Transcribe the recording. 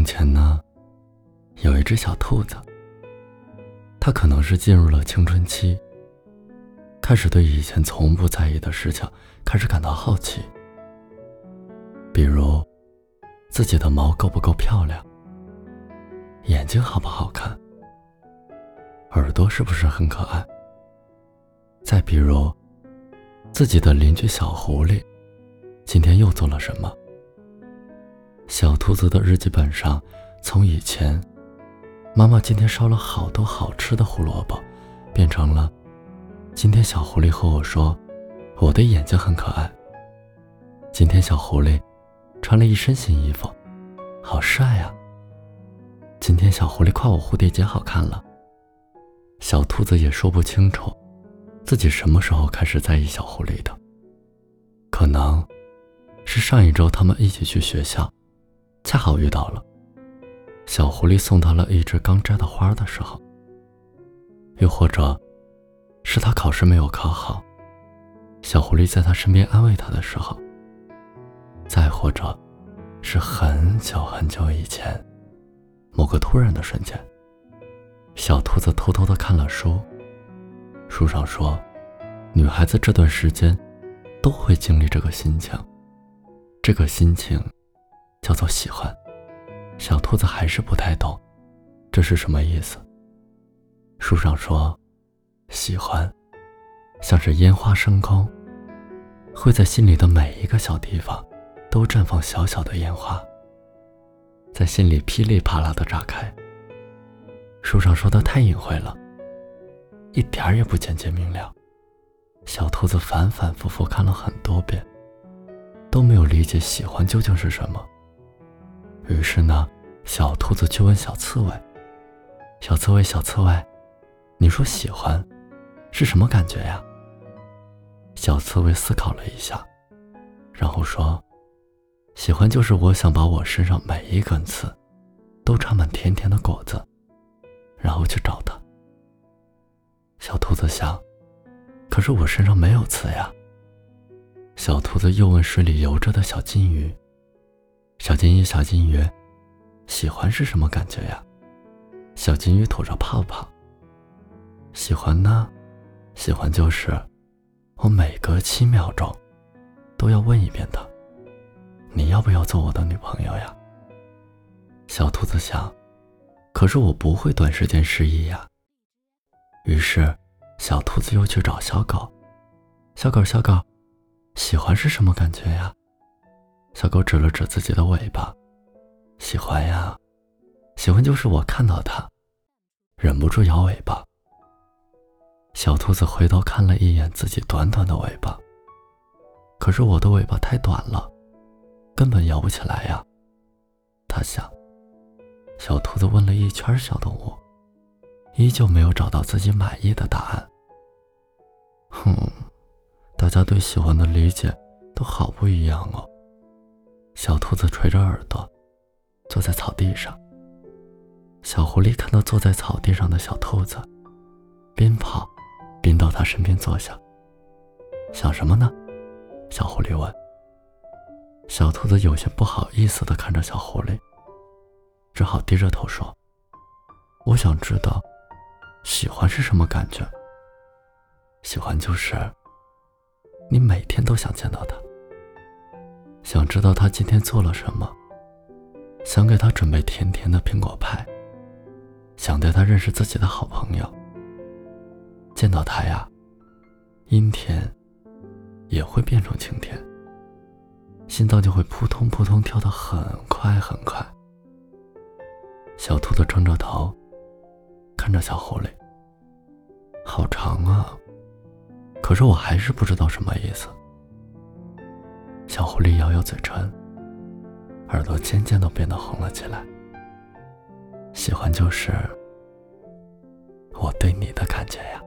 从前呢，有一只小兔子。它可能是进入了青春期，开始对以前从不在意的事情开始感到好奇，比如自己的毛够不够漂亮，眼睛好不好看，耳朵是不是很可爱。再比如自己的邻居小狐狸，今天又做了什么。小兔子的日记本上，从以前，妈妈今天烧了好多好吃的胡萝卜，变成了，今天小狐狸和我说，我的眼睛很可爱。今天小狐狸穿了一身新衣服，好帅呀。今天小狐狸夸我蝴蝶结好看了。小兔子也说不清楚，自己什么时候开始在意小狐狸的，可能是上一周他们一起去学校。恰好遇到了，小狐狸送他了一只刚摘的花的时候，又或者，是他考试没有考好，小狐狸在他身边安慰他的时候，再或者，是很久很久以前，某个突然的瞬间，小兔子偷偷的看了书，书上说，女孩子这段时间都会经历这个心情，这个心情。叫做喜欢，小兔子还是不太懂，这是什么意思？书上说，喜欢，像是烟花升空，会在心里的每一个小地方，都绽放小小的烟花，在心里噼里啪啦的炸开。书上说的太隐晦了，一点儿也不简洁明了。小兔子反反复复看了很多遍，都没有理解喜欢究竟是什么。于是呢，小兔子去问小刺猬：“小刺猬，小刺猬，你说喜欢是什么感觉呀？”小刺猬思考了一下，然后说：“喜欢就是我想把我身上每一根刺都插满甜甜的果子，然后去找它。”小兔子想：“可是我身上没有刺呀。”小兔子又问水里游着的小金鱼。小金鱼，小金鱼，喜欢是什么感觉呀？小金鱼吐着泡泡。喜欢呢？喜欢就是，我每隔七秒钟，都要问一遍他，你要不要做我的女朋友呀？小兔子想，可是我不会短时间失忆呀。于是，小兔子又去找小狗。小狗，小狗，喜欢是什么感觉呀？小狗指了指自己的尾巴，喜欢呀，喜欢就是我看到它，忍不住摇尾巴。小兔子回头看了一眼自己短短的尾巴，可是我的尾巴太短了，根本摇不起来呀。他想。小兔子问了一圈小动物，依旧没有找到自己满意的答案。哼，大家对喜欢的理解都好不一样哦。小兔子垂着耳朵，坐在草地上。小狐狸看到坐在草地上的小兔子，边跑边到它身边坐下。想什么呢？小狐狸问。小兔子有些不好意思的看着小狐狸，只好低着头说：“我想知道，喜欢是什么感觉？喜欢就是，你每天都想见到他。”想知道他今天做了什么，想给他准备甜甜的苹果派，想带他认识自己的好朋友。见到他呀，阴天也会变成晴天，心脏就会扑通扑通跳得很快很快。小兔子撑着头，看着小狐狸，好长啊，可是我还是不知道什么意思。小狐狸咬咬嘴唇，耳朵渐渐都变得红了起来。喜欢就是我对你的感觉呀。